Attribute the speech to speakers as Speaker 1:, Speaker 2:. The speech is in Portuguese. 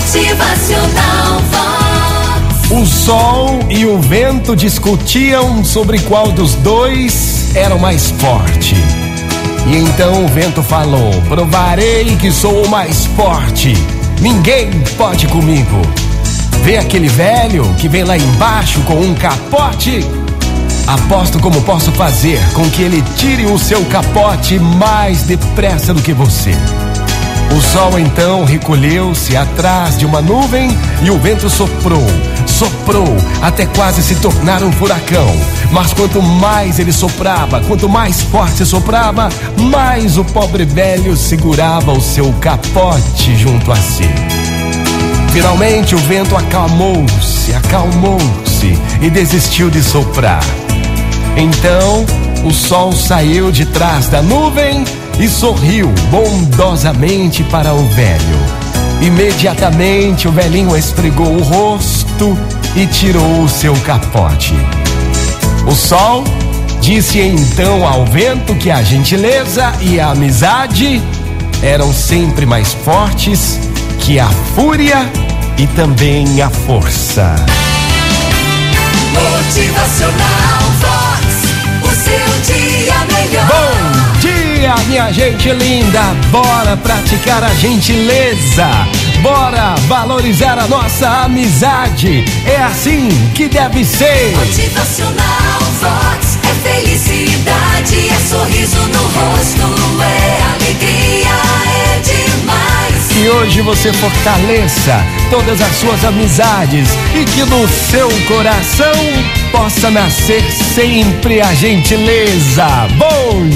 Speaker 1: Motivacional Vox.
Speaker 2: O sol e o vento discutiam sobre qual dos dois era o mais forte. E então o vento falou: Provarei que sou o mais forte. Ninguém pode comigo. Vê aquele velho que vem lá embaixo com um capote? Aposto como posso fazer com que ele tire o seu capote mais depressa do que você. O sol então recolheu-se atrás de uma nuvem e o vento soprou, soprou até quase se tornar um furacão. Mas quanto mais ele soprava, quanto mais forte soprava, mais o pobre velho segurava o seu capote junto a si. Finalmente o vento acalmou-se, acalmou-se e desistiu de soprar. Então o sol saiu de trás da nuvem e sorriu bondosamente para o velho. Imediatamente o velhinho esfregou o rosto e tirou o seu capote. O sol disse então ao vento que a gentileza e a amizade eram sempre mais fortes que a fúria e também a força.
Speaker 1: Motivacional
Speaker 2: gente linda! Bora praticar a gentileza! Bora valorizar a nossa amizade! É assim que deve ser!
Speaker 1: Motivacional Vox. É felicidade, é sorriso no rosto, é alegria, é demais.
Speaker 2: Que hoje você fortaleça todas as suas amizades e que no seu coração possa nascer sempre a gentileza. Bom.